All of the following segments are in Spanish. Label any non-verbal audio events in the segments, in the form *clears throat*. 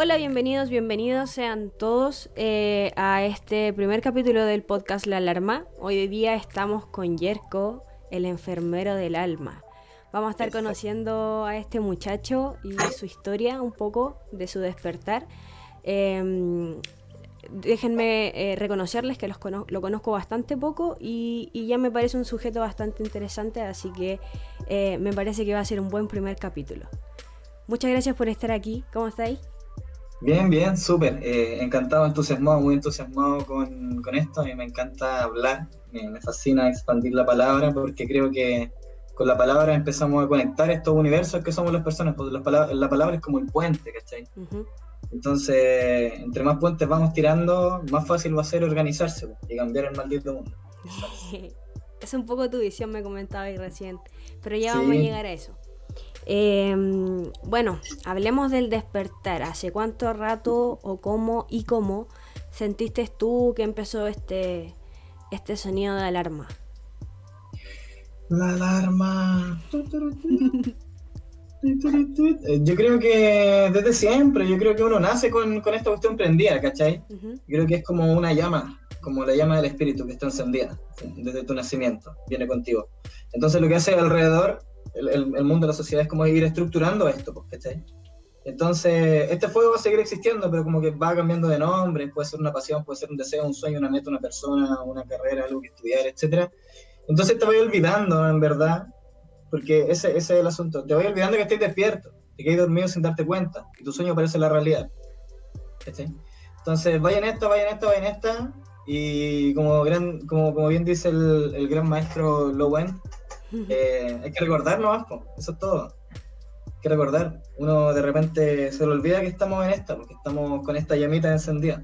Hola, bienvenidos, bienvenidos sean todos eh, a este primer capítulo del podcast La Alarma. Hoy día estamos con Yerko, el enfermero del alma. Vamos a estar conociendo a este muchacho y su historia un poco de su despertar. Em, déjenme eh, reconocerles que los lo conozco bastante poco y, ya me parece un sujeto bastante interesante, así que eh, me parece que va a ser un buen primer capítulo. Muchas gracias por estar aquí. ¿Cómo estáis? Bien, bien, súper. Eh, encantado, entusiasmado, muy entusiasmado con, con esto. A mí me encanta hablar, me, fascina expandir la palabra porque creo que con la palabra empezamos a conectar estos universos que somos las personas, porque la palabra, la palabra es como el puente, ¿cachai? Entonces, entre más puentes vamos tirando, más fácil va a ser organizarse y cambiar el maldito mundo. *laughs* es un poco tu visión, me comentaba ahí recién, pero ya vamos a llegar a eso. Em, bueno, hablemos del despertar. ¿Hace cuánto rato o cómo y cómo sentiste tú que empezó este, este sonido de alarma? La alarma. Yo creo que desde siempre, yo creo que uno nace con, esta cuestión prendida, ¿cachai? Creo que es como una llama, como la llama del espíritu que está encendida desde tu nacimiento, viene contigo. Entonces lo que hace alrededor el, mundo de la sociedad es como ir estructurando esto, pues, ¿cachai? Entonces, este fuego va a seguir existiendo, pero como que va cambiando de nombre, puede ser una pasión, puede ser un deseo, un sueño, una meta, una persona, una carrera, algo que estudiar, etc. Entonces te voy olvidando, en verdad, porque ese, ese es el asunto, te voy olvidando que estés despierto, que quedas dormido sin darte cuenta, y tu sueño parece la realidad. Entonces, vaya en esta, vaya en esta, vaya en esta, y como, gran, como, como bien dice el, el gran maestro Lowen, eh, hay que recordar nomás, eso es todo. Hay que recordar. Uno de repente se le olvida que estamos en esta, porque estamos con esta llamita encendida.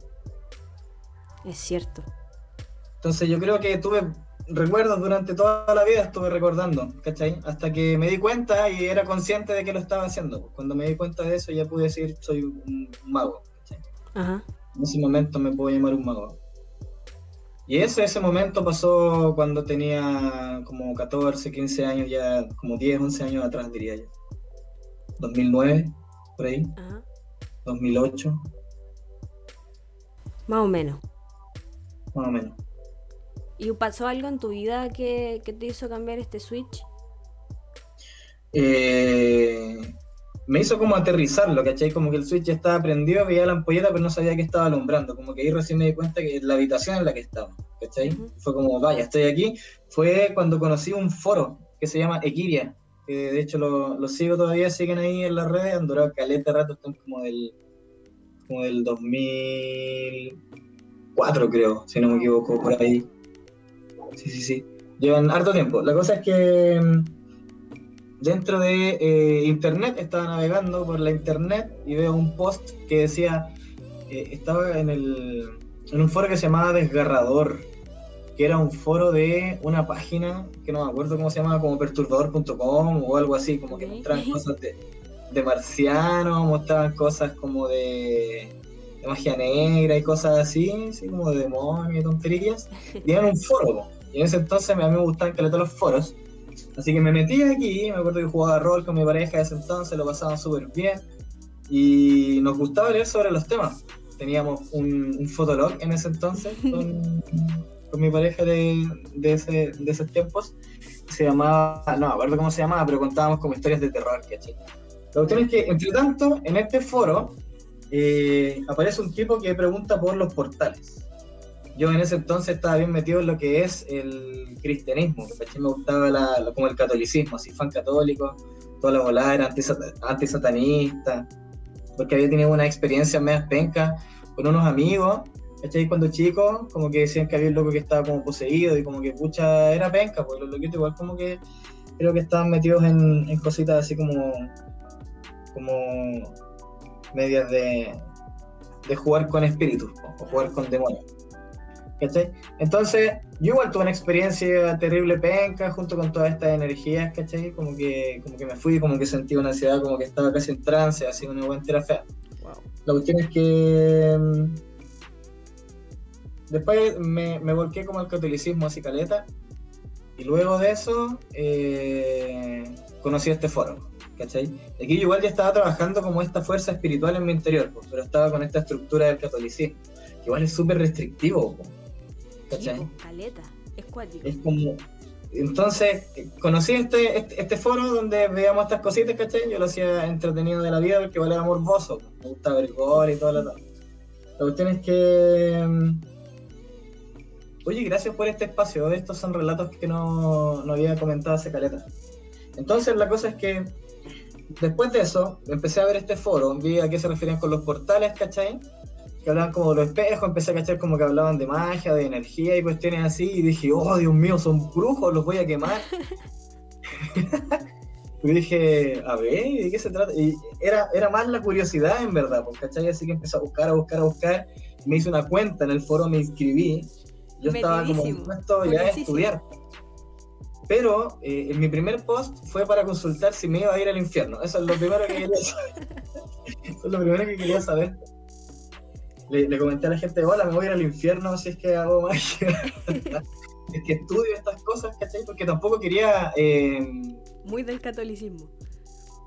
Es cierto. Entonces yo creo que tuve recuerdos durante toda la vida, estuve recordando, ¿cachai? Hasta que me di cuenta y era consciente de que lo estaba haciendo. Cuando me di cuenta de eso ya pude decir soy un mago, ¿cachai? En ese momento me puedo llamar un mago. Y ese, ese momento pasó cuando tenía como 14, 15 años, ya como 10, 11 años atrás, diría yo. 2009, por ahí. 2008. Más o menos. Más o menos. ¿Y pasó algo en tu vida que, que te hizo cambiar este switch? Eh, me hizo como aterrizarlo, ¿cachai? Como que el switch ya estaba prendido, veía la ampolleta, pero no sabía que estaba alumbrando. Como que ahí recién me di cuenta que la habitación en la que estaba, ¿cachai? Fue como, vaya, estoy aquí. Fue cuando conocí un foro que se llama Equiria, que de hecho lo, lo sigo todavía, siguen ahí en las redes, han durado caleta rato, están como del, como del 2004, creo, si no me equivoco, por ahí. Sí, sí, sí. Llevan harto tiempo. La cosa es que mm, dentro de eh, internet, estaba navegando por la internet y veo un post que decía, eh, estaba en, el, en un foro que se llamaba Desgarrador, que era un foro de una página que no me acuerdo cómo se llamaba, como perturbador.com o algo así, como que mostraban cosas de, de marcianos, mostraban cosas como de, magia negra y cosas así, así como de demonios y tonterías, y era un foro. Y en ese entonces a mí me gustaban que los foros, Así que me metí aquí, me acuerdo que jugaba rol con mi pareja de ese entonces, lo pasábamos súper bien y nos gustaba leer sobre los temas. Teníamos un, un fotolog en ese entonces *laughs* con, mi pareja de, de, ese, de esos tiempos. Se llamaba, no me acuerdo cómo se llamaba, pero contábamos como historias de terror, ¿cachai? La cuestión es que, entre tanto, en este foro eh, aparece un tipo que pregunta por los portales yo en ese entonces estaba bien metido en lo que es el cristianismo, que me gustaba la, como el catolicismo, así fan católico, toda la volada era antisatanista, porque había tenido una experiencia medio penca con unos amigos, ¿cachai? Cuando chico, como que decían que había un loco que estaba como poseído y como que pucha era penca, pues los loquitos igual como que creo que estaban metidos en, en cositas así como, como medias de, de jugar con espíritus o jugar con demonios. ¿Cachai? Entonces, yo igual tuve una experiencia terrible penca junto con todas estas energías, ¿cachai? Como que, como que me fui, como que sentí una ansiedad, como que estaba casi en trance, así una buena entera fea. La cuestión es que mm, después me, me, volqué como al catolicismo así caleta y luego de eso eh, conocí este foro. ¿cachai? Aquí yo igual ya estaba trabajando como esta fuerza espiritual en mi interior, pues, pero estaba con esta estructura del catolicismo, que igual es súper restrictivo, pues, ¿cachai? Sí, po, caleta, es cuático. Es como... Entonces, conocí este, este, este foro donde veíamos estas cositas, ¿cachai? Yo lo hacía entretenido de la vida porque igual era morboso, pues, me gusta ver gore y todo lo demás. La cuestión es que... mm, Oye, gracias por este espacio. Estos son relatos que no, no había comentado hace caleta. Entonces, la cosa es que después de eso, empecé a ver este foro, vi a qué se referían con los portales, ¿cachai? Que hablaban como de los espejos, empecé a cachar como que hablaban de magia, de energía y cuestiones así, y dije, oh, Dios mío, son brujos, los voy a quemar. *laughs* y dije, a ver, ¿de qué se trata? Y era, era más la curiosidad, en verdad, pues, ¿cachai? Así que empecé a buscar, a buscar, a buscar, me hice una cuenta en el foro, me inscribí, yo estaba como dispuesto ya a estudiar. Pero eh, en mi primer post fue para consultar si me iba a ir al infierno. Eso es lo primero que quería saber. *laughs* Eso es lo primero que quería saber. Le, le comenté a la gente, hola, me voy a ir al infierno si es que hago magia. *laughs* es que estudio estas cosas, ¿cachai? Porque tampoco quería eh, Muy del catolicismo.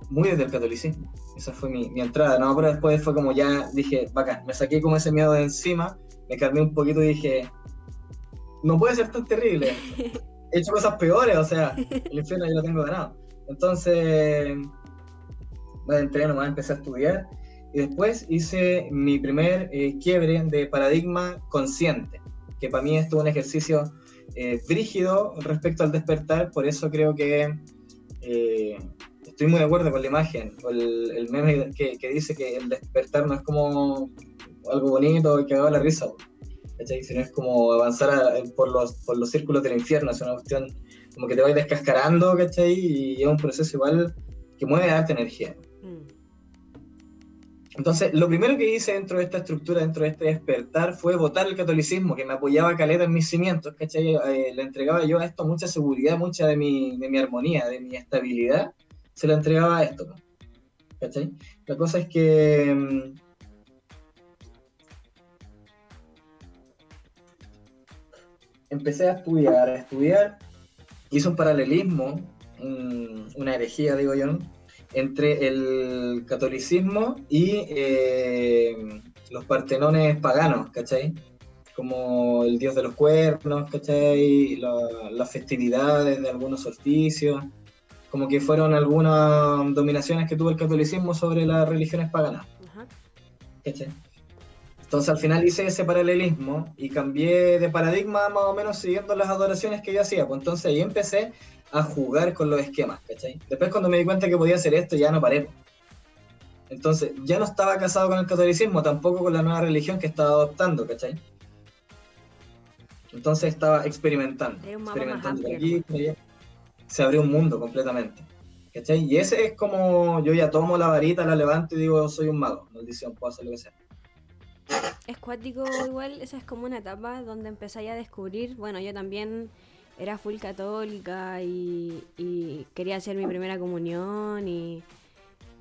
muy desde el catolicismo. Esa fue mi, mi entrada, ¿no? Pero después fue como ya dije, bacán, me saqué como ese miedo de encima, me calmé un poquito y dije, no puede ser tan terrible. *laughs* He hecho cosas peores, o sea, el infierno ya lo tengo ganado. Entonces, me adentré nomás, empecé a estudiar y después hice mi primer eh, quiebre de paradigma consciente, que para mí esto es un ejercicio eh, brígido respecto al despertar, por eso creo que eh, estoy muy de acuerdo con la imagen, con el, meme que, que dice que el despertar no es como algo bonito que haga la risa, ¿cachai? sino es como avanzar a- por, los, por los círculos del infierno, es una cuestión como que te vas descascarando, ¿cachai? Y es un proceso igual que mueve harta energía. Entonces, lo primero que hice dentro de esta estructura, dentro de este despertar, fue votar el catolicismo, que me apoyaba caleta en mis cimientos, ¿cachai? Eh, le entregaba yo a esto mucha seguridad, mucha de mi, de mi armonía, de mi estabilidad, se la entregaba a esto. ¿cachai? La cosa es que... mm, Empecé a estudiar, a estudiar, hice un paralelismo, un- una herejía, digo yo. Entre el catolicismo y eh, los partenones paganos, ¿cachai? Como el dios de los cuernos, ¿cachai? La- las festividades de algunos solsticios, como que fueron algunas dominaciones que tuvo el catolicismo sobre las religiones paganas. Ajá. ¿cachai? Entonces al final hice ese paralelismo y cambié de paradigma más o menos siguiendo las adoraciones que yo hacía. Pues entonces ahí empecé a jugar con los esquemas, ¿cachai? Después cuando me di cuenta que podía hacer esto ya no paré. Entonces ya no estaba casado con el catolicismo, tampoco con la nueva religión que estaba adoptando, ¿cachai? Entonces estaba experimentando, experimentando amplio, aquí, por allá. Se abrió un mundo completamente. ¿Cachai? Y ese es como yo ya tomo la varita, la levanto y digo, soy un mago, maldición, puedo hacer lo que sea. Es cuático igual, esa es como una etapa donde empezáis a descubrir, bueno, yo también era full católica y, y quería hacer mi primera comunión y,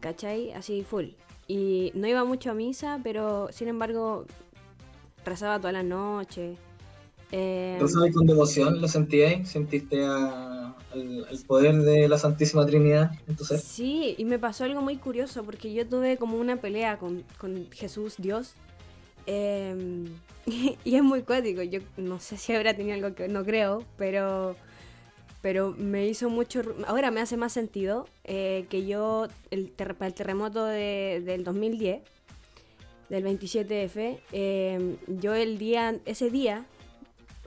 ¿cachai? Así full. Y no iba mucho a misa, pero sin embargo rezaba toda la noche. Eh, ¿Tú sabes con devoción lo sentías? ¿Sentiste a- al, al poder de la Santísima Trinidad en tu ser? Sí, y me pasó algo muy curioso porque yo tuve como una pelea con, con Jesús, Dios. Eh, *laughs* y es muy cuático. Yo no sé si habrá tenido algo que no creo, pero, pero me hizo mucho. Ahora me hace más sentido eh, que yo, el, ter- el terremoto de- del 2010, del 27F, eh, yo el día, ese día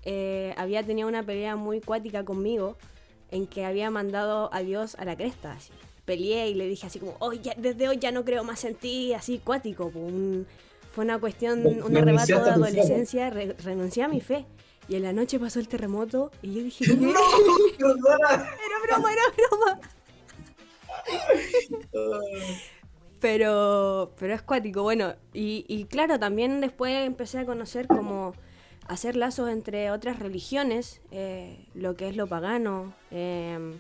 eh, había tenido una pelea muy cuática conmigo en que había mandado a Dios a la cresta. Peleé y le dije así como, oh, desde hoy ya no creo más en ti, así cuático. un- fue una cuestión, un arrebato de adolescencia, re- renuncié a mi fe. Y en la noche pasó el terremoto y yo dije. *laughs* ¡Perdona! Era broma, era broma. Pero, pero es cuático, bueno, y, y claro, también después empecé a conocer como hacer lazos entre otras religiones, eh, lo que es lo pagano, eh,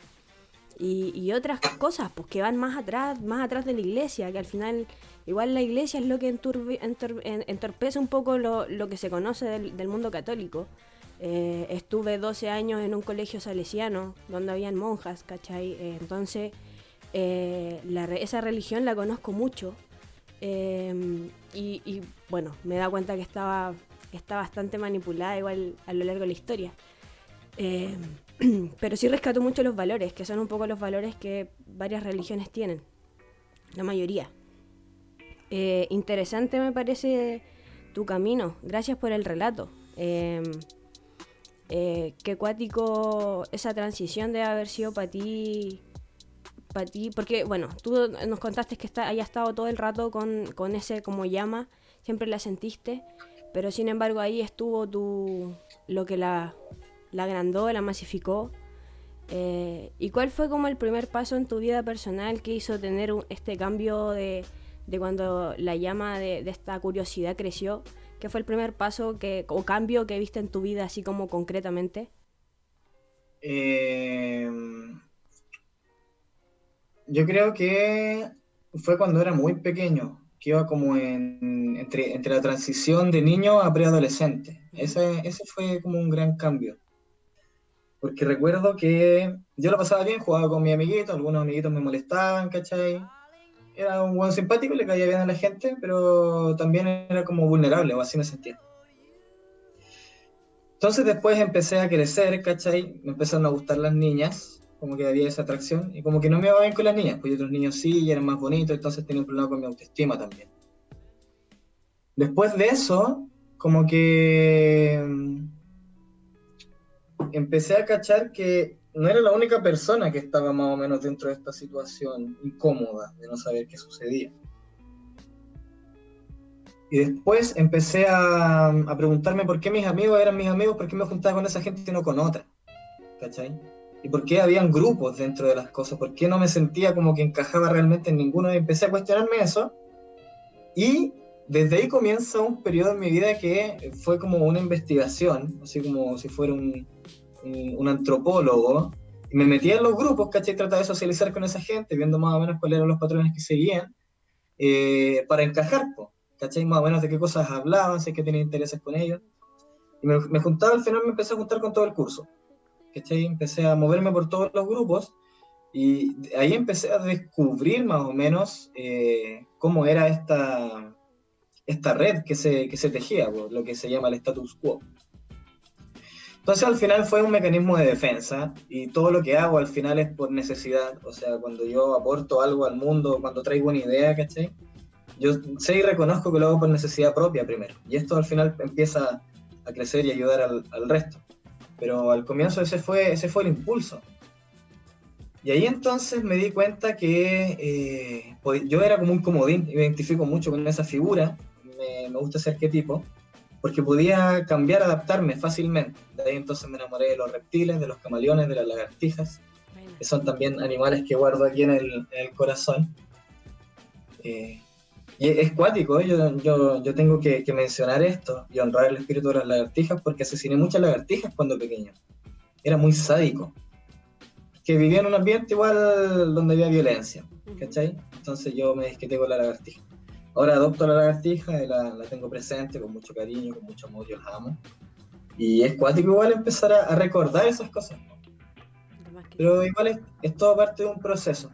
y, y otras cosas, pues que van más atrás, más atrás de la iglesia, que al final, igual la iglesia es lo que entor- en- entorpece un poco lo, lo que se conoce del, mundo católico. Eh, estuve 12 años en un colegio salesiano, donde habían monjas, ¿cachai? Eh, entonces Eh, esa religión la conozco mucho em, y, bueno, me da cuenta que estaba, está bastante manipulada igual a lo largo de la historia. Em, *clears throat* pero sí rescato mucho los valores, que son un poco los valores que varias religiones tienen, la mayoría. Eh, interesante me parece tu camino, gracias por el relato. Em, eh, qué cuático esa transición debe haber sido para ti, para ti, porque bueno, tú nos contaste que está, estado todo el rato con, con ese como llama, siempre la sentiste, pero sin embargo ahí estuvo tu, lo que la, la agrandó, la masificó. Eh, ¿Y cuál fue como el primer paso en tu vida personal que hizo tener este cambio de, de cuando la llama de, esta curiosidad creció? ¿Qué fue el primer paso que, o cambio que viste en tu vida así como concretamente? Eh, yo creo que fue cuando era muy pequeño, que iba como entre, entre la transición de niño a preadolescente. Ese, ese fue como un gran cambio. Porque recuerdo que yo lo pasaba bien, jugaba con mi amiguito, algunos amiguitos me molestaban, ¿cachai? Era un buen simpático, le caía bien a la gente, pero también era como vulnerable, o así me sentía. Entonces después empecé a crecer, ¿cachai? Me empezaron a gustar las niñas, como que había esa atracción, y como que no me iba bien con las niñas, pues otros niños sí, y eran más bonitos, entonces tenía un problema con mi autoestima también. Después de eso, como que empecé a cachar que no era la única persona que estaba más o menos dentro de esta situación incómoda de no saber qué sucedía. Y después empecé a, preguntarme por qué mis amigos eran mis amigos, por qué me juntaba con esa gente y no con otra. ¿Cachai? Y por qué habían grupos dentro de las cosas, por qué no me sentía como que encajaba realmente en ninguno. Y empecé a cuestionarme eso. Y desde ahí comienza un periodo en mi vida que fue como una investigación, así como si fuera un, un, antropólogo, y me metía en los grupos, ¿cachai? Trataba de socializar con esa gente, viendo más o menos cuáles eran los patrones que seguían, eh, para encajar, ¿cachai? Más o menos de qué cosas hablaban, si es que tenía intereses con ellos. Y me, juntaba, al final me empecé a juntar con todo el curso, ¿cachai? Empecé a moverme por todos los grupos, y ahí empecé a descubrir más o menos eh, cómo era esta, esta red que se, que se tejía, lo que se llama el status quo. Entonces al final fue un mecanismo de defensa y todo lo que hago al final es por necesidad, o sea, cuando yo aporto algo al mundo, cuando traigo una idea, ¿cachai? Yo sé y reconozco que lo hago por necesidad propia primero y esto al final empieza a crecer y ayudar al, resto. Pero al comienzo ese fue, ese fue el impulso. Y ahí entonces me di cuenta que eh, yo era como un comodín, me identifico mucho con esa figura, me, me gusta ese arquetipo, porque podía cambiar, adaptarme fácilmente. De ahí entonces me enamoré de los reptiles, de los camaleones, de las lagartijas, que son también animales que guardo aquí en el, corazón. Eh, y es cuático, ¿eh? yo, yo, yo, tengo que, mencionar esto y honrar el espíritu de las lagartijas porque asesiné muchas lagartijas cuando pequeño. Era muy sádico. Que vivía en un ambiente igual donde había violencia, ¿cachai? Entonces yo me desquité con la lagartija. Ahora adopto a la lagartija y la, tengo presente con mucho cariño, con mucho amor, yo la amo. Y es cuático igual empezar a, recordar esas cosas. Pero igual es, todo parte de un proceso.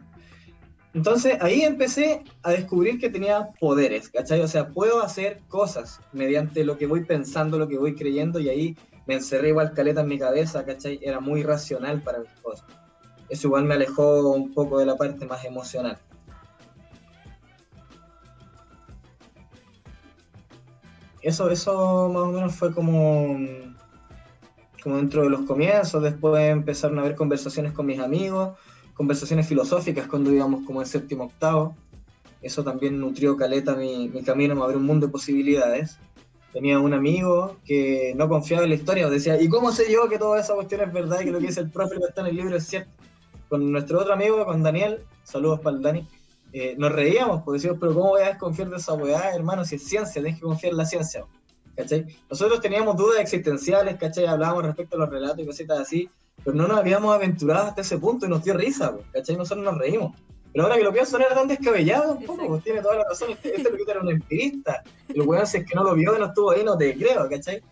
Entonces ahí empecé a descubrir que tenía poderes, ¿cachai? O sea, puedo hacer cosas mediante lo que voy pensando, lo que voy creyendo, y ahí me encerré igual caleta en mi cabeza, ¿cachai? Era muy racional para mis cosas. Eso igual me alejó un poco de la parte más emocional. Eso, eso más o menos fue como, como dentro de los comienzos, después empezaron a haber conversaciones con mis amigos, conversaciones filosóficas cuando íbamos como en séptimo octavo. Eso también nutrió caleta mi, mi camino, me abrió un mundo de posibilidades. Tenía un amigo que no confiaba en la historia, decía, ¿y cómo sé yo que toda esa cuestión es verdad y que lo que dice el profe que está en el libro es cierto? Con nuestro otro amigo, con Daniel, saludos para el Dani, eh, nos reíamos, porque decíamos, pero ¿cómo voy a desconfiar de esa weá, hermano? Si es ciencia, tienes que confiar en la ciencia, ¿cachai? Nosotros teníamos dudas existenciales, ¿cachai? Hablábamos respecto a los relatos y cositas así, pero no nos habíamos aventurado hasta ese punto y nos dio risa, ¿cachai? Nosotros nos reímos. Pero ahora que lo pienso, no era tan descabellado un poco, pues tiene toda la razón. *laughs* Este, este que era un empirista. Bueno si es que no lo vio no estuvo ahí, no te creo, ¿cachai?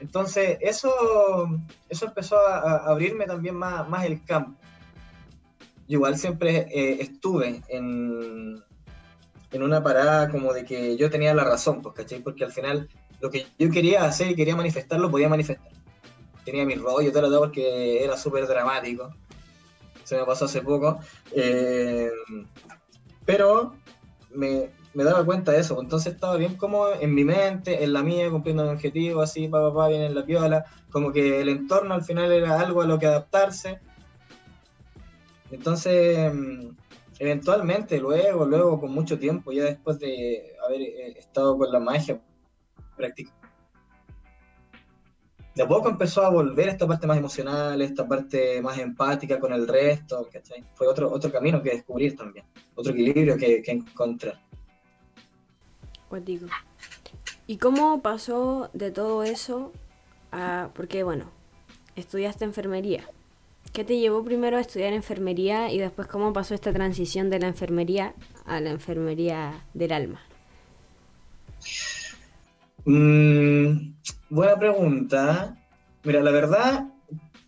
Entonces, eso, eso empezó a, abrirme también más, más el campo. Igual siempre eh, estuve en, en una parada como de que yo tenía la razón, pues, ¿cachai? Porque al final lo que yo quería hacer y quería manifestar, lo podía manifestar. Tenía mi rollo, todo lo porque era súper dramático. Se me pasó hace poco. Eh, pero me, me, daba cuenta de eso. Entonces estaba bien como en mi mente, en la mía, cumpliendo un objetivo, así, papá, pa, bien en la piola. Como que el entorno al final era algo a lo que adaptarse. Entonces eventualmente, luego, luego, con mucho tiempo, ya después de haber eh, estado con la magia práctica, de poco empezó a volver esta parte más emocional, esta parte más empática con el resto, ¿cachai? Fue otro, otro camino que descubrir también, otro equilibrio que, que encontrar. Pues digo. ¿Y cómo pasó de todo eso a... porque bueno, estudiaste enfermería. ¿Qué te llevó primero a estudiar enfermería y después cómo pasó esta transición de la enfermería a la enfermería del alma? Mm, buena pregunta. Mira, la verdad,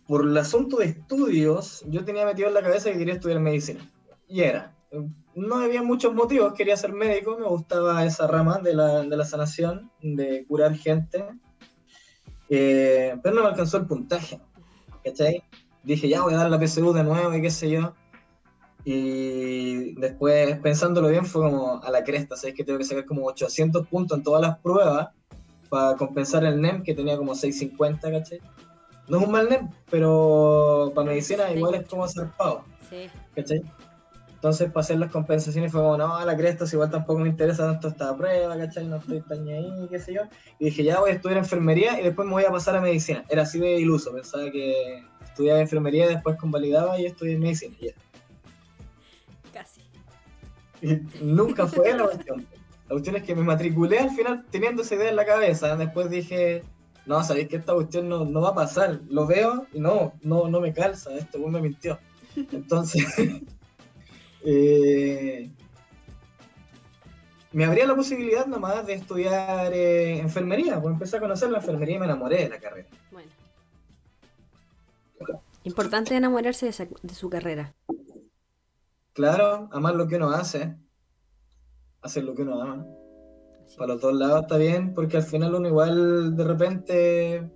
por el asunto de estudios, yo tenía metido en la cabeza que quería estudiar medicina. Y era. No había muchos motivos, quería ser médico, me gustaba esa rama de la, de la sanación, de curar gente. Eh, pero no me alcanzó el puntaje. ¿Cachai? Dije, ya voy a dar la PSU de nuevo y qué sé yo. Y después, pensándolo bien, fue como a la cresta, ¿sabes? Que tengo que sacar como 800 puntos en todas las pruebas para compensar el NEM, que tenía como 650, ¿cachai? No es un mal NEM, pero para medicina igual es como zarpado, sí. ¿cachai? Entonces, para hacer las compensaciones fue como, no, a la cresta, igual tampoco me interesa tanto esta prueba, ¿cachai? No estoy tan ahí, qué sé yo. Y dije, ya voy a estudiar enfermería y después me voy a pasar a medicina. Era así de iluso, pensaba que estudiaba enfermería, después convalidaba y estudié medicina. Casi. Y nunca fue la cuestión. La cuestión es que me matriculé al final teniendo esa idea en la cabeza. Después dije, no, sabéis que esta cuestión no, no, va a pasar. Lo veo y no, no, no me calza. Esto me mintió. Entonces, *laughs* eh, me abría la posibilidad nomás de estudiar eh, enfermería. Pues empecé a conocer la enfermería y me enamoré de la carrera. Bueno. Importante enamorarse de, su carrera. Claro, amar lo que uno hace. Hacer lo que uno ama. Para los dos lados está bien, porque al final uno igual de repente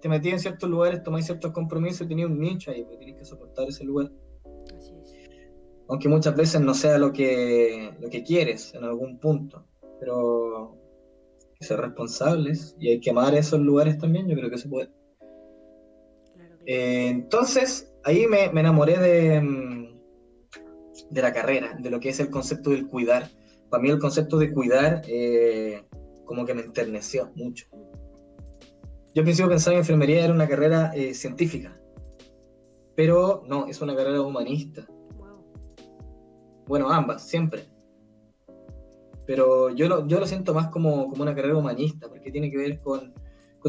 te metí en ciertos lugares, tomáis ciertos compromisos y tenías un nicho ahí, porque tienes que soportar ese lugar. Así es. Aunque muchas veces no sea lo que, lo que quieres en algún punto, pero hay que ser responsables y hay que amar esos lugares también, yo creo que se puede. Eh, entonces, ahí me, enamoré de, mm, de, la carrera, de lo que es el concepto del cuidar. Para mí el concepto de cuidar eh, como que me enterneció mucho. Yo al principio pensaba que enfermería era una carrera eh, científica, pero no, es una carrera humanista. Bueno, ambas, siempre. Pero yo lo, yo lo siento más como, como una carrera humanista, porque tiene que ver con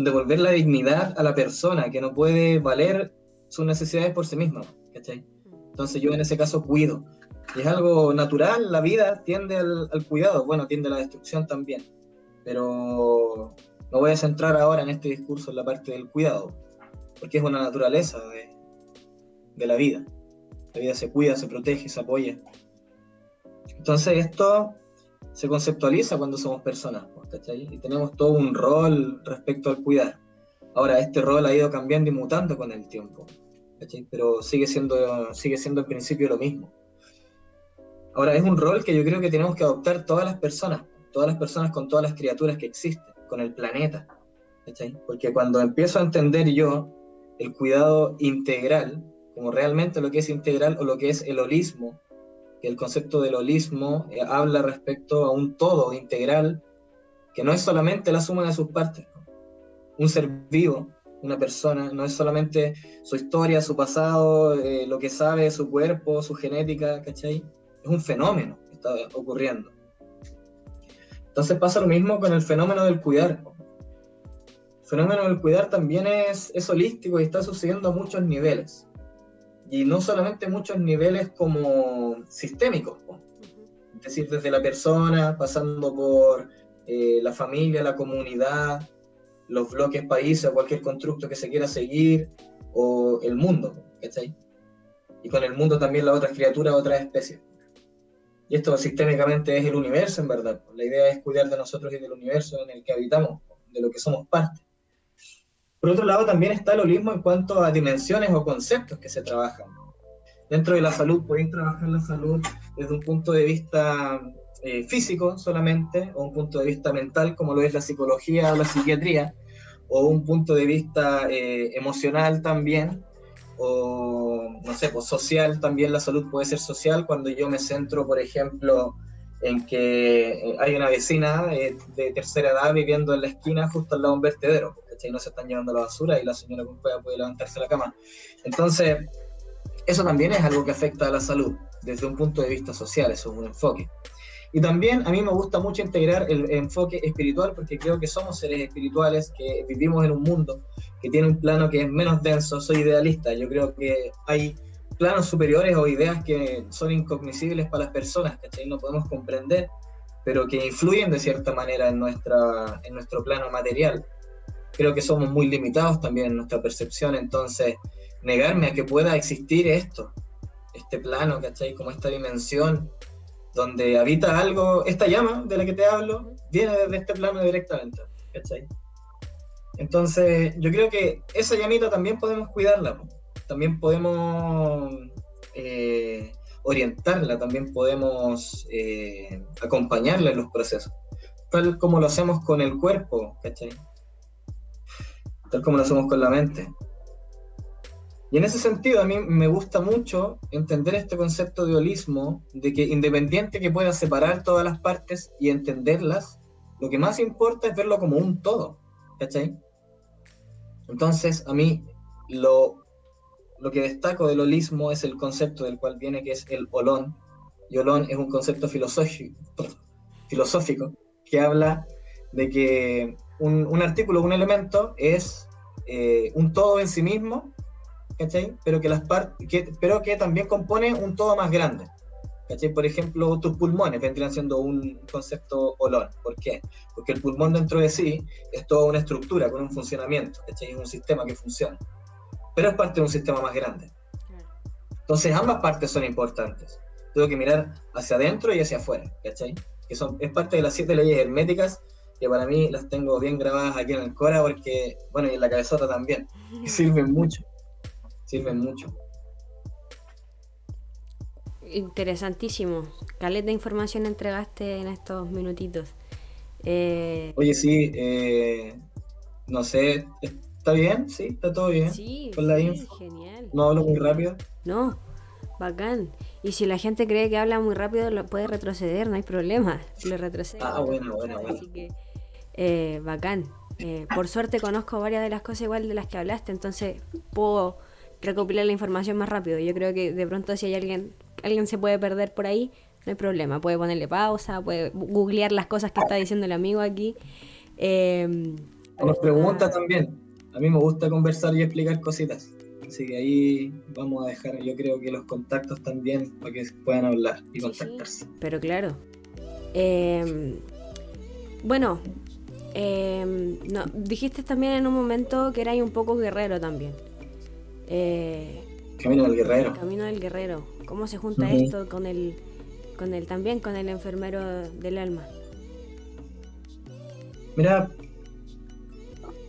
devolver la dignidad a la persona que no puede valer sus necesidades por sí misma, ¿cachai? Entonces yo en ese caso cuido. Y es algo natural, la vida tiende al, cuidado, bueno, tiende a la destrucción también. Pero no voy a centrar ahora en este discurso en la parte del cuidado, porque es una naturaleza de, de la vida. La vida se cuida, se protege, se apoya. Entonces esto se conceptualiza cuando somos personas. Y tenemos todo un rol respecto al cuidar. Ahora, este rol ha ido cambiando y mutando con el tiempo. Pero sigue siendo, sigue siendo en principio lo mismo. Ahora, es un rol que yo creo que tenemos que adoptar todas las personas, todas las personas con todas las criaturas que existen, con el planeta. Porque cuando empiezo a entender yo el cuidado integral, como realmente lo que es integral o lo que es el holismo, que el concepto del holismo eh, habla respecto a un todo integral, que no es solamente la suma de sus partes. Un ser vivo, una persona, no es solamente su historia, su pasado, eh, lo que sabe, su cuerpo, su genética, ¿cachai? Es un fenómeno que está ocurriendo. Entonces pasa lo mismo con el fenómeno del cuidar. El fenómeno del cuidar también es, es holístico y está sucediendo a muchos niveles y no solamente muchos niveles como sistémicos, es decir, desde la persona, pasando por eh, la familia, la comunidad, los bloques países, cualquier constructo que se quiera seguir, o el mundo, ¿cachai? y con el mundo también las otras criaturas, otras especies. Y esto sistémicamente es el universo, en verdad. La idea es cuidar de nosotros y del universo en el que habitamos, de lo que somos parte. Por otro lado, también está el holismo en cuanto a dimensiones o conceptos que se trabajan. Dentro de la salud, podéis trabajar la salud desde un punto de vista eh, físico solamente, o un punto de vista mental, como lo es la psicología o la psiquiatría, o un punto de vista eh, emocional también, o no sé, pues social también la salud puede ser social cuando yo me centro, por ejemplo, en que eh, hay una vecina de tercera edad viviendo en la esquina justo al lado de un vertedero, no se están llevando la basura y la señora con puede levantarse la cama. Entonces, eso también es algo que afecta a la salud desde un punto de vista social, eso es un enfoque. Y también a mí me gusta mucho integrar el enfoque espiritual porque creo que somos seres espirituales, que vivimos en un mundo que tiene un plano que es menos denso, soy idealista, yo creo que hay planos superiores o ideas que son incognoscibles para las personas, ¿cachai? No podemos comprender, pero que influyen de cierta manera en, nuestra, en nuestro plano material. Creo que somos muy limitados también en nuestra percepción, entonces negarme a que pueda existir esto, este plano, ¿cachai? Como esta dimensión donde habita algo, esta llama de la que te hablo, viene desde este plano directamente, ¿cachai? Entonces, yo creo que esa llamita también podemos cuidarla, también podemos eh, orientarla, también podemos eh, acompañarla en los procesos, tal como lo hacemos con el cuerpo, ¿cachai? Tal como lo hacemos con la mente. Y en ese sentido a mí me gusta mucho entender este concepto de holismo, de que independiente que pueda separar todas las partes y entenderlas, lo que más importa es verlo como un todo, ¿cachai? Entonces a mí lo, lo que destaco del holismo es el concepto del cual viene que es el olón, y olón es un concepto filosófico, *laughs* filosófico que habla de que un, un artículo, un elemento es eh, un todo en sí mismo pero que, las que, pero que también compone un todo más grande. Por ejemplo, tus pulmones vendrían siendo un concepto olor. ¿Por qué? Porque el pulmón dentro de sí es toda una estructura con un funcionamiento, Es un sistema que funciona. Pero es parte de un sistema más grande. Entonces ambas partes son importantes. Tengo que mirar hacia adentro y hacia afuera, Que son, es parte de las siete leyes herméticas que para mí las tengo bien grabadas aquí en el Cora porque, bueno, y en la cabezota también, *laughs* sirven mucho sirven mucho. Interesantísimo. Caleta de información entregaste en estos minutitos. Eh, Oye, sí, eh, no sé, ¿está bien? Sí, está todo bien. Sí, con la info. genial. No hablo muy rápido. No, bacán. Y si la gente cree que habla muy rápido, lo puede retroceder, no hay problema. Lo retrocede. Ah, bueno, bueno, bueno. Así que, eh, bacán. por suerte conozco varias de las cosas igual de las que hablaste, entonces puedo recopilar la información más rápido. Yo creo que de pronto si hay alguien, alguien se puede perder por ahí, no hay problema. Puede ponerle pausa, puede googlear las cosas que está diciendo el amigo aquí. Eh, Nos pregunta también. A mí me gusta conversar y explicar cositas. Así que ahí vamos a dejar, yo creo que los contactos también para que puedan hablar y contactarse. pero claro. Em, bueno, em, no, dijiste también en un momento que eras un poco guerrero también. Eh, Camino del Guerrero. Camino del Guerrero. ¿Cómo se junta esto con el, con el también con el enfermero del alma? Mira,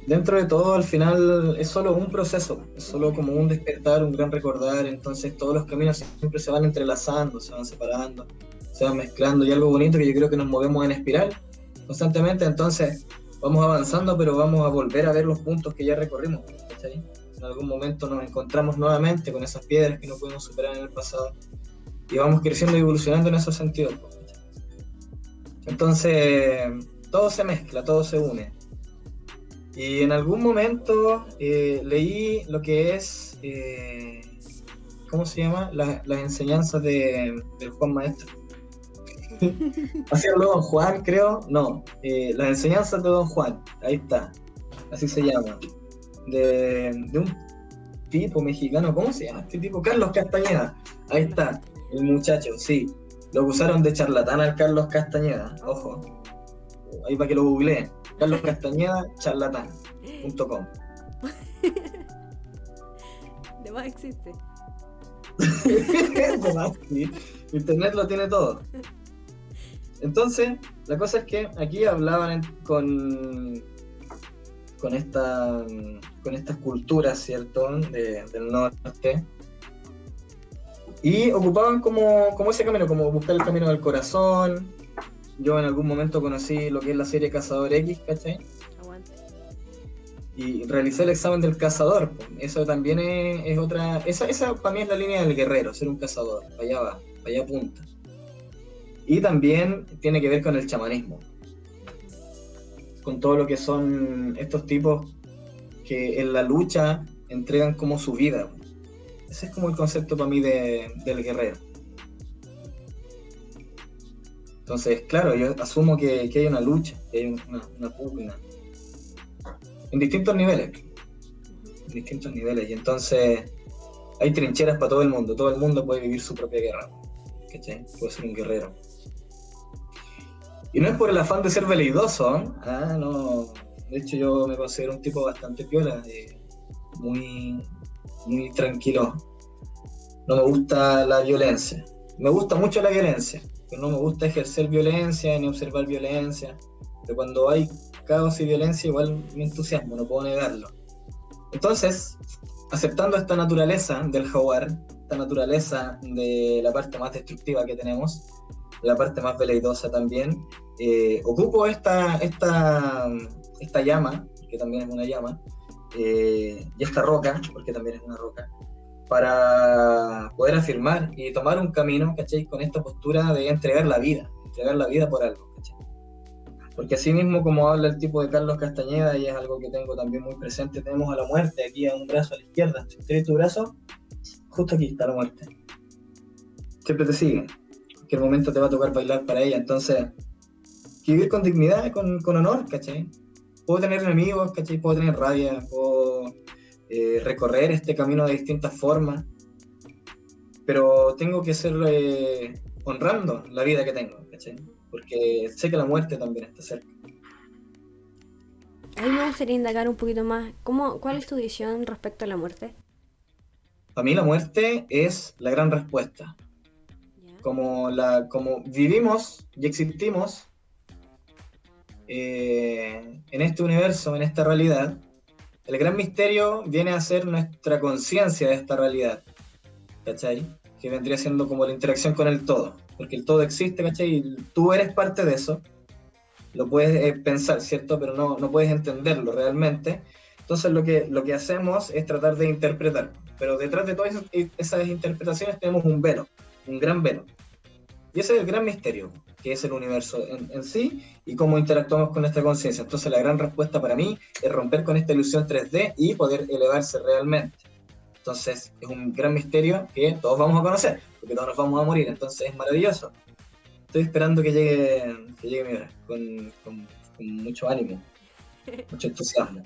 dentro de todo al final es solo un proceso, es solo como un despertar, un gran recordar, entonces todos los caminos siempre se van entrelazando, se van separando, se van mezclando y algo bonito que yo creo que nos movemos en espiral constantemente, entonces vamos avanzando pero vamos a volver a ver los puntos que ya recorrimos en algún momento nos encontramos nuevamente con esas piedras que no pudimos superar en el pasado y vamos creciendo y evolucionando en esos sentidos. Entonces, todo se mezcla, todo se une. Y en algún momento eh, leí lo que es, eh, ¿cómo se llama? las enseñanzas de, del Juan Maestro. *laughs* Habló Don Juan, creo. No, eh, las enseñanzas de Don Juan. Ahí está. Así se llama de, un tipo mexicano, ¿cómo se llama este tipo? Carlos Castañeda. Ahí está, el muchacho, sí. Lo acusaron de charlatán al Carlos Castañeda, ojo. Ahí para que lo googleen. Carlos Castañeda, charlatán.com. *laughs* *laughs* De más existe. Internet lo tiene todo. Entonces, la cosa es que aquí hablaban con, con, esta, con estas culturas, ¿cierto?, del norte. Y ocupaban como, como ese camino, como buscar el camino del corazón. Yo en algún momento conocí lo que es la serie Cazador X, ¿cachai? y realicé el examen del cazador. Eso también es, otra. Esa, esa para mí es la línea del guerrero, ser un cazador. Para allá va, para allá apunta. Y también tiene que ver con el chamanismo. Con todo lo que son estos tipos que en la lucha entregan como su vida. Ese es como el concepto para mí de, del guerrero. Entonces, claro, yo asumo que, que hay una lucha, que hay una, una pugna en distintos niveles. En distintos niveles. Y entonces hay trincheras para todo el mundo. Todo el mundo puede vivir su propia guerra. ¿Cachai? Puede ser un guerrero. Y no es por el afán de ser veleidoso, ¿eh? ah, no. De hecho, yo me considero un tipo bastante piola, eh, muy, muy tranquilo. No me gusta la violencia. Me gusta mucho la violencia, pero no me gusta ejercer violencia ni observar violencia. Pero cuando hay caos y violencia, igual mi entusiasmo, no puedo negarlo. Entonces, aceptando esta naturaleza del jaguar, esta naturaleza de la parte más destructiva que tenemos, la parte más veleidosa también, eh, ocupo esta, esta, esta llama, que también es una llama, eh, y esta roca, porque también es una roca, para poder afirmar y tomar un camino, ¿cachai? Con esta postura de entregar la vida, entregar la vida por algo, ¿cachai? Porque así mismo como habla el tipo de Carlos Castañeda, y es algo que tengo también muy presente, tenemos a la muerte aquí a un brazo a la izquierda. Si tu brazo, justo aquí está la muerte. Siempre te sigue. Que el momento te va a tocar bailar para ella. Entonces, vivir con dignidad, con, con honor, ¿cachai? Puedo tener enemigos, ¿cachai? Puedo tener rabia, puedo eh, recorrer este camino de distintas formas, pero tengo que ser eh, honrando la vida que tengo, ¿cachai? porque sé que la muerte también está cerca. A mí me gustaría indagar un poquito más. ¿Cómo, ¿Cuál es tu visión respecto a la muerte? Para mí la muerte es la gran respuesta. Como, la, como vivimos y existimos eh, en este universo, en esta realidad, el gran misterio viene a ser nuestra conciencia de esta realidad. ¿Cachai? Que vendría siendo como la interacción con el todo porque el todo existe, ¿cachai? Y tú eres parte de eso, lo puedes eh, pensar, ¿cierto? Pero no, no puedes entenderlo realmente. Entonces lo que, lo que hacemos es tratar de interpretar, pero detrás de todas esas, interpretaciones tenemos un velo, un gran velo. Y ese es el gran misterio, que es el universo en, en sí y cómo interactuamos con nuestra conciencia. Entonces la gran respuesta para mí es romper con esta ilusión 3D y poder elevarse realmente. Entonces es un gran misterio que todos vamos a conocer, porque todos nos vamos a morir, entonces es maravilloso. Estoy esperando que llegue, que llegue mi hora, con, con, mucho ánimo, *laughs* mucho entusiasmo.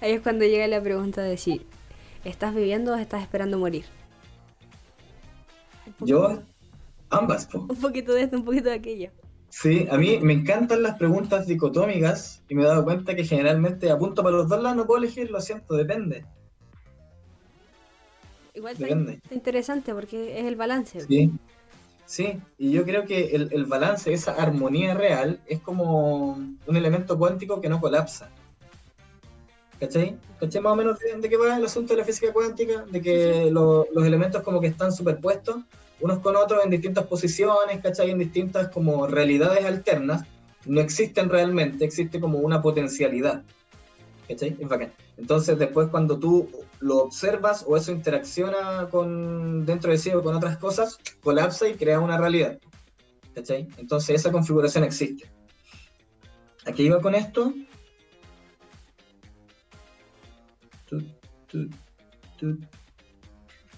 Ahí es cuando llega la pregunta de si ¿estás viviendo o estás esperando morir? Yo, ambas. Un poquito de esto, un poquito de aquello. Sí, a mí me encantan las preguntas dicotómicas y me he dado cuenta que generalmente apunto para los dos lados, no puedo elegir, lo siento, depende. Igual está, interesante porque es el balance. Sí, sí, y yo creo que el, balance, esa armonía real, es como un elemento cuántico que no colapsa. ¿Cachai? ¿Cachai más o menos de, qué va el asunto de la física cuántica? De que los elementos como que están superpuestos unos con otros en distintas posiciones, ¿cachai? En distintas como realidades alternas, no existen realmente, existe como una potencialidad. ¿Cachai? Entonces después cuando tú lo observas o eso interacciona con dentro de sí o con otras cosas, colapsa y crea una realidad. ¿Cachai? Entonces esa configuración existe. ¿A qué iba con esto?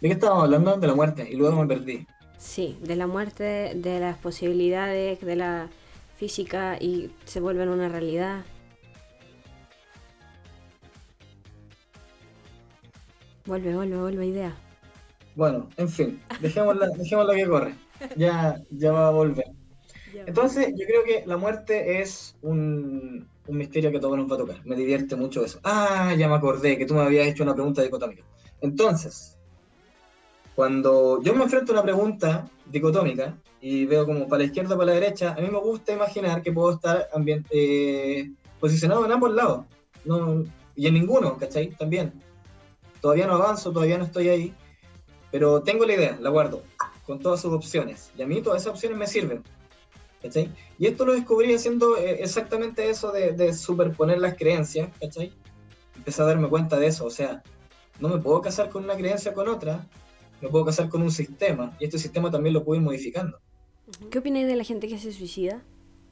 ¿De qué estábamos hablando? De la muerte y luego me perdí. Sí, de la muerte, de las posibilidades de la física y se vuelven una realidad. Vuelve, vuelve, vuelve idea. Bueno, en fin, dejémosla, *laughs* dejémosla que corre. Ya, ya va a volver. Entonces, yo creo que la muerte es un, un, misterio que a todos nos va a tocar. Me divierte mucho eso. Ah, ya me acordé que tú me habías hecho una pregunta dicotómica. Entonces, cuando yo me enfrento a una pregunta dicotómica y veo como para la izquierda o para la derecha, a mí me gusta imaginar que puedo estar eh, posicionado en ambos lados. No, y en ninguno, ¿cachai? También. Todavía no avanzo, todavía no estoy ahí, pero tengo la idea, la guardo, con todas sus opciones. Y a mí todas esas opciones me sirven. ¿cachai? Y esto lo descubrí haciendo eh, exactamente eso de, de, superponer las creencias, ¿cachai? Empecé a darme cuenta de eso, o sea, no me puedo casar con una creencia con otra, me puedo casar con un sistema, y este sistema también lo puedo ir modificando. ¿Qué opináis de la gente que se suicida?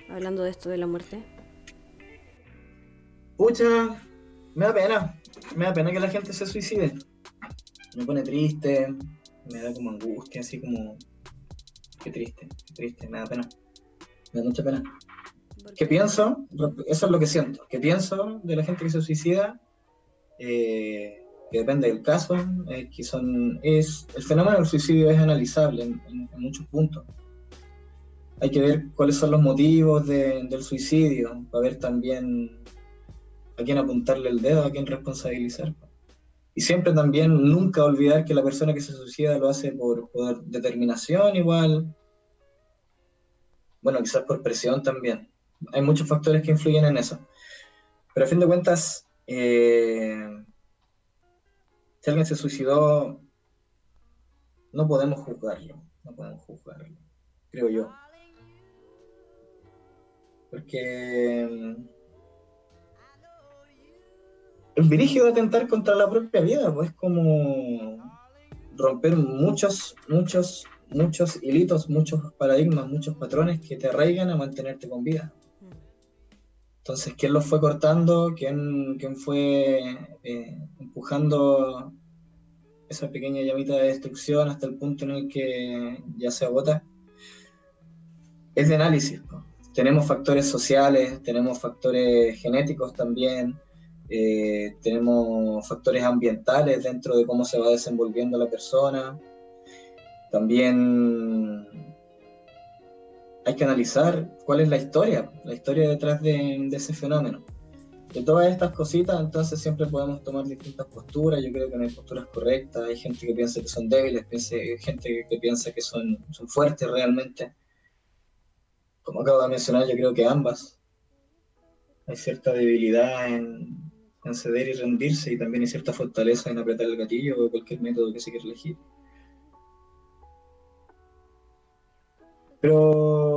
Hablando de esto de la muerte. Pucha, me da pena. Me da pena que la gente se suicide. Me pone triste, me da como angustia, así como. Qué triste, qué triste, me da pena. Me da mucha pena. ¿Qué pienso? Eso es lo que siento. ¿Qué pienso de la gente que se suicida? Eh, que depende del caso, que son, es, el fenómeno del suicidio es analizable en, muchos puntos. Hay que ver cuáles son los motivos del suicidio, para ver también a quién apuntarle el dedo, a quién responsabilizar. Y siempre también nunca olvidar que la persona que se suicida lo hace por, determinación igual, bueno, quizás por presión también. Hay muchos factores que influyen en eso. Pero a fin de cuentas, eh, si alguien se suicidó, no podemos juzgarlo, no podemos juzgarlo, creo yo. Porque mm, el dirigio de atentar contra la propia vida, pues es como romper muchos, muchos, muchos hilitos, muchos paradigmas, muchos patrones que te arraigan a mantenerte con vida. Entonces, ¿quién lo fue cortando? ¿Quién, quién fue eh, empujando esa pequeña llamita de destrucción hasta el punto en el que ya se agota? Es de análisis. Tenemos factores sociales, tenemos factores genéticos también, eh, tenemos factores ambientales dentro de cómo se va desenvolviendo la persona. También hay que analizar cuál es la historia, la historia detrás de, ese fenómeno. De todas estas cositas, entonces siempre podemos tomar distintas posturas. Yo creo que no hay posturas correctas. Hay gente que piensa que son débiles, hay gente que piensa que son, son fuertes realmente. Como acabo de mencionar, yo creo que ambas. Hay cierta debilidad en, en ceder y rendirse, y también hay cierta fortaleza en apretar el gatillo o cualquier método que se quiera elegir. Pero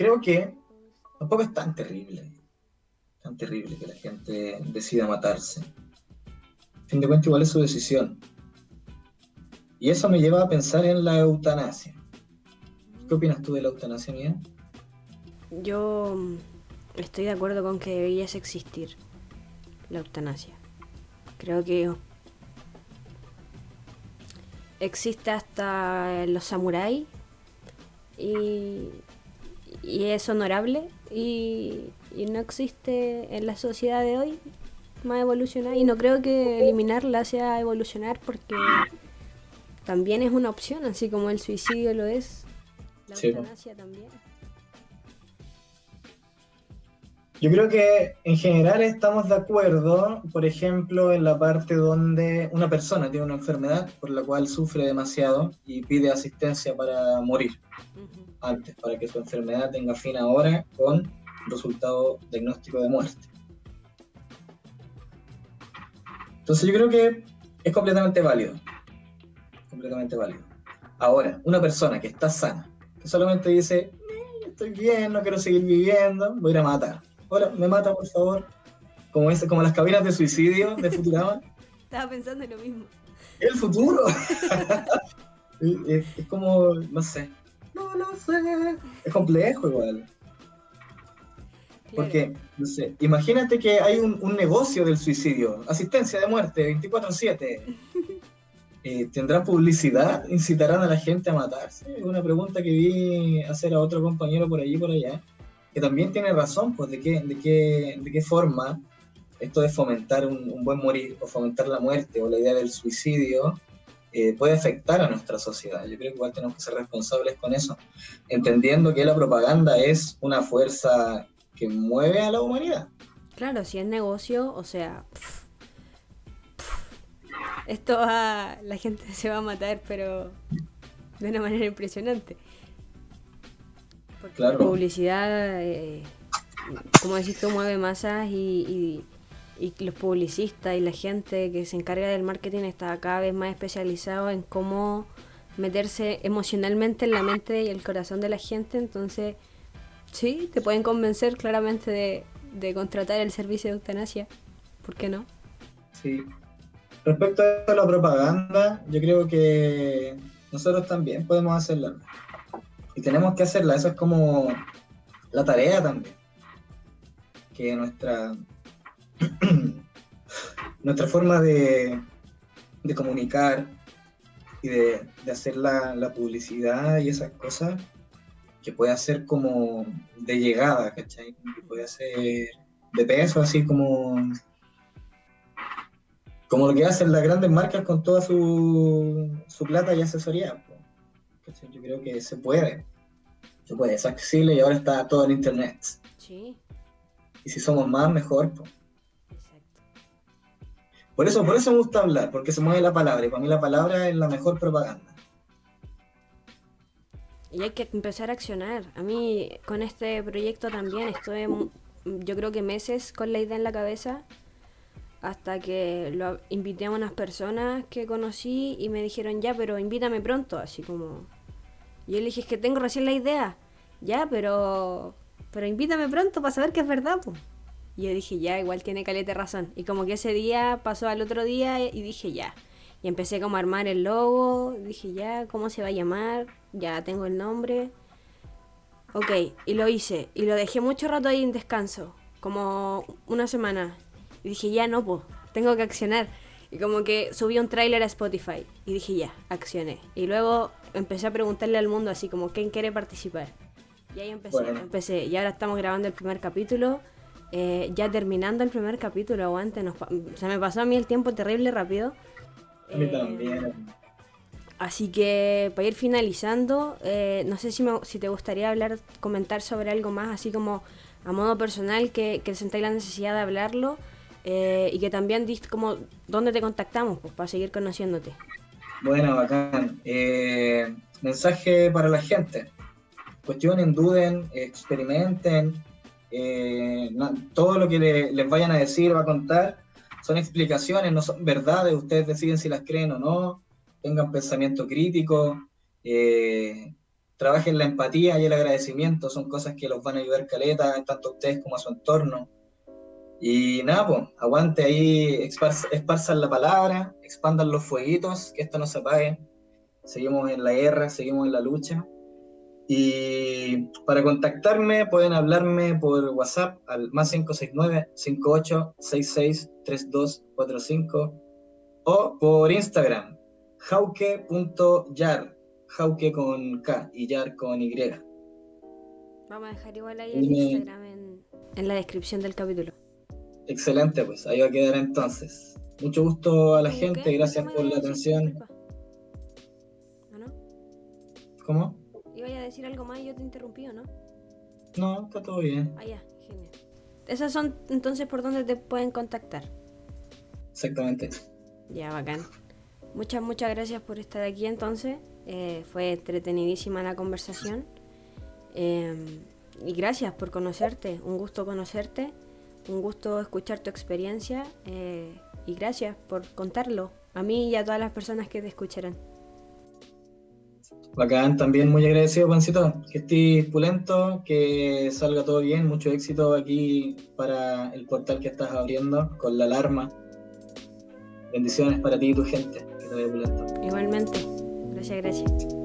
creo que tampoco es tan terrible, tan terrible que la gente decida matarse. A fin de cuentas, igual es su decisión. Y eso me lleva a pensar en la eutanasia. ¿Qué opinas tú de la eutanasia, mía? Yo estoy de acuerdo con que deberías existir la eutanasia. Creo que existe hasta los samuráis y, es honorable y, no existe en la sociedad de hoy más evolucionada y no creo que eliminarla sea evolucionar porque también es una opción, así como el suicidio lo es, la eutanasia también. Yo creo que en general estamos de acuerdo, por ejemplo, en la parte donde una persona tiene una enfermedad por la cual sufre demasiado y pide asistencia para morir antes, para que su enfermedad tenga fin ahora con resultado diagnóstico de muerte. Entonces yo creo que es completamente válido. Completamente válido. Ahora, una persona que está sana, que solamente dice, eh, estoy bien, no quiero seguir viviendo, voy a ir a matar Hola, me mata, por favor. Como, ese, como las cabinas de suicidio de *laughs* Futurama. Estaba pensando en lo mismo. El futuro. *laughs* es, como, no sé. No lo sé. Es complejo igual. Porque, no sé, imagínate que hay un, negocio del suicidio, asistencia de muerte 24/7. *laughs* Eh, ¿Tendrán publicidad? ¿Incitarán a la gente a matarse? Es una pregunta que vi hacer a otro compañero por allí por allá que también tiene razón, pues, de qué, de qué, de qué forma esto de fomentar un, buen morir o fomentar la muerte o la idea del suicidio eh, puede afectar a nuestra sociedad. Yo creo que igual tenemos que ser responsables con eso, entendiendo que la propaganda es una fuerza que mueve a la humanidad. Claro, si es negocio, o sea, esto va, la gente *laughs* se va a matar, pero de una manera impresionante. Porque la publicidad, eh, como decís tú, mueve masas y, y, los publicistas y la gente que se encarga del marketing está cada vez más especializado en cómo meterse emocionalmente en la mente y el corazón de la gente. Entonces, sí, te pueden convencer claramente de, de contratar el servicio de eutanasia. ¿Por qué no? Sí. Respecto a la propaganda, yo creo que nosotros también podemos hacerla. Y tenemos que hacerla, eso es como la tarea también. Que nuestra, *clears throat* nuestra forma de, de comunicar y de, hacer la, la, publicidad y esas cosas, que puede hacer como de llegada, ¿cachai? Que puede hacer de peso, así como como lo que hacen las grandes marcas con toda su, su plata y asesoría. Yo creo que se puede. Se puede, es accesible y ahora está todo en internet. Sí. Y si somos más, mejor. Exacto. Por eso, por eso me gusta hablar, porque se mueve la palabra. Y para mí la palabra es la mejor propaganda. Y hay que empezar a accionar. A mí con este proyecto también estoy, yo creo que meses con la idea en la cabeza hasta que lo invité a unas personas que conocí y me dijeron, ya, pero invítame pronto, así como... Y yo le dije, es que tengo recién la idea, ya, pero... Pero invítame pronto para saber que es verdad, pues. Y yo dije, ya, igual tiene calete razón. Y como que ese día pasó al otro día y dije, ya. Y empecé como a armar el logo, dije, ya, ¿cómo se va a llamar? Ya tengo el nombre. Ok, y lo hice. Y lo dejé mucho rato ahí en descanso, como una semana. Y dije, ya no, pues, tengo que accionar. Y como que subí un tráiler a Spotify. Y dije, ya, accioné. Y luego empecé a preguntarle al mundo así como, ¿quién quiere participar? Y ahí empecé, empecé. Y ahora estamos grabando el primer capítulo. Eh, ya terminando el primer capítulo, aguante, nos, se me pasó a mí el tiempo terrible rápido. A mí también. Eh, así que para ir finalizando, eh, no sé si, me, si te gustaría hablar, comentar sobre algo más, así como a modo personal, que, que sentáis la necesidad de hablarlo eh, y que también diste como dónde te contactamos pues, para seguir conociéndote. Bueno, bacán. Eh, mensaje para la gente. Cuestionen, duden, experimenten. Eh, todo lo que les vayan a decir, va a contar, son explicaciones, no son verdades. Ustedes deciden si las creen o no. Tengan pensamiento crítico. trabajen la empatía y el agradecimiento. Son cosas que los van a ayudar caleta, tanto a ustedes como a su entorno. Y nada, pues, aguante ahí, esparzan la palabra, expandan los fueguitos, que esto no se apague. Seguimos en la guerra, seguimos en la lucha. Y para contactarme pueden hablarme por WhatsApp al más 569-5866-3245 o por Instagram, jauke.yar, jauke con K y yar con Y. Vamos a dejar igual ahí el Instagram en la descripción del capítulo. Excelente, pues ahí va a quedar entonces. Mucho gusto a la gente, gracias por la atención. no? ¿Cómo? Iba a decir algo más y yo te interrumpí, ¿o no? No, está todo bien. Ah, ya, genial. Esas son entonces por donde te pueden contactar. Exactamente. Ya, bacán. Muchas, muchas gracias por estar aquí entonces. Eh, fue entretenidísima la conversación. Eh, y gracias por conocerte. Un gusto conocerte. Un gusto escuchar tu experiencia eh, y gracias por contarlo a mí y a todas las personas que te escucharán. Bacán, también muy agradecido, Pancito. Que estés pulento, que salga todo bien. Mucho éxito aquí para el portal que estás abriendo con la alarma. Bendiciones para ti y tu gente. Que te vaya pulento. Igualmente. Gracias, gracias.